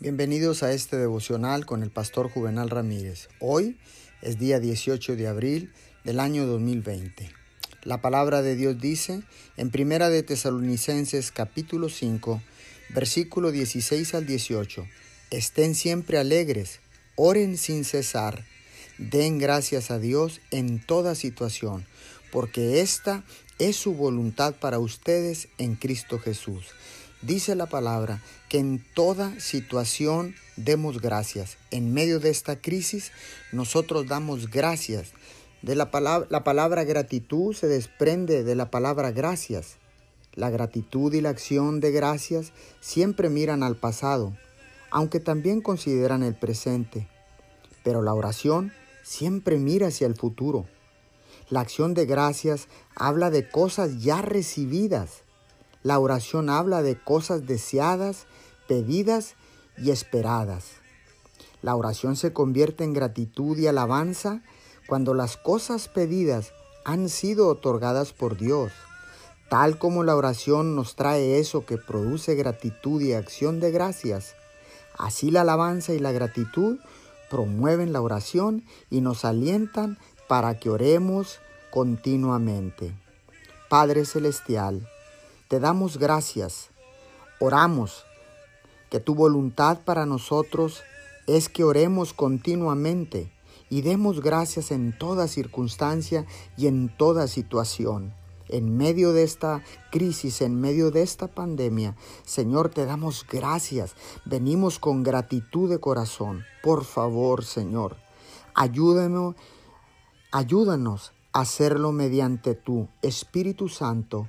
Bienvenidos a este devocional con el pastor Juvenal Ramírez. Hoy es día 18 de abril del año 2020. La palabra de Dios dice en Primera de Tesalonicenses capítulo 5, versículo 16 al 18, Estén siempre alegres, oren sin cesar, den gracias a Dios en toda situación, porque esta es su voluntad para ustedes en Cristo Jesús. Dice la palabra que en toda situación demos gracias. En medio de esta crisis nosotros damos gracias. De la palabra, la palabra gratitud se desprende de la palabra gracias. La gratitud y la acción de gracias siempre miran al pasado, aunque también consideran el presente. Pero la oración siempre mira hacia el futuro. La acción de gracias habla de cosas ya recibidas la oración habla de cosas deseadas, pedidas y esperadas. La oración se convierte en gratitud y alabanza cuando las cosas pedidas han sido otorgadas por Dios. Tal como la oración nos trae eso que produce gratitud y acción de gracias, así la alabanza y la gratitud promueven la oración y nos alientan para que oremos continuamente. Padre Celestial, te damos gracias, oramos que tu voluntad para nosotros es que oremos continuamente y demos gracias en toda circunstancia y en toda situación. En medio de esta crisis, en medio de esta pandemia, Señor, te damos gracias. Venimos con gratitud de corazón. Por favor, Señor, ayúdanos, ayúdanos a hacerlo mediante tu Espíritu Santo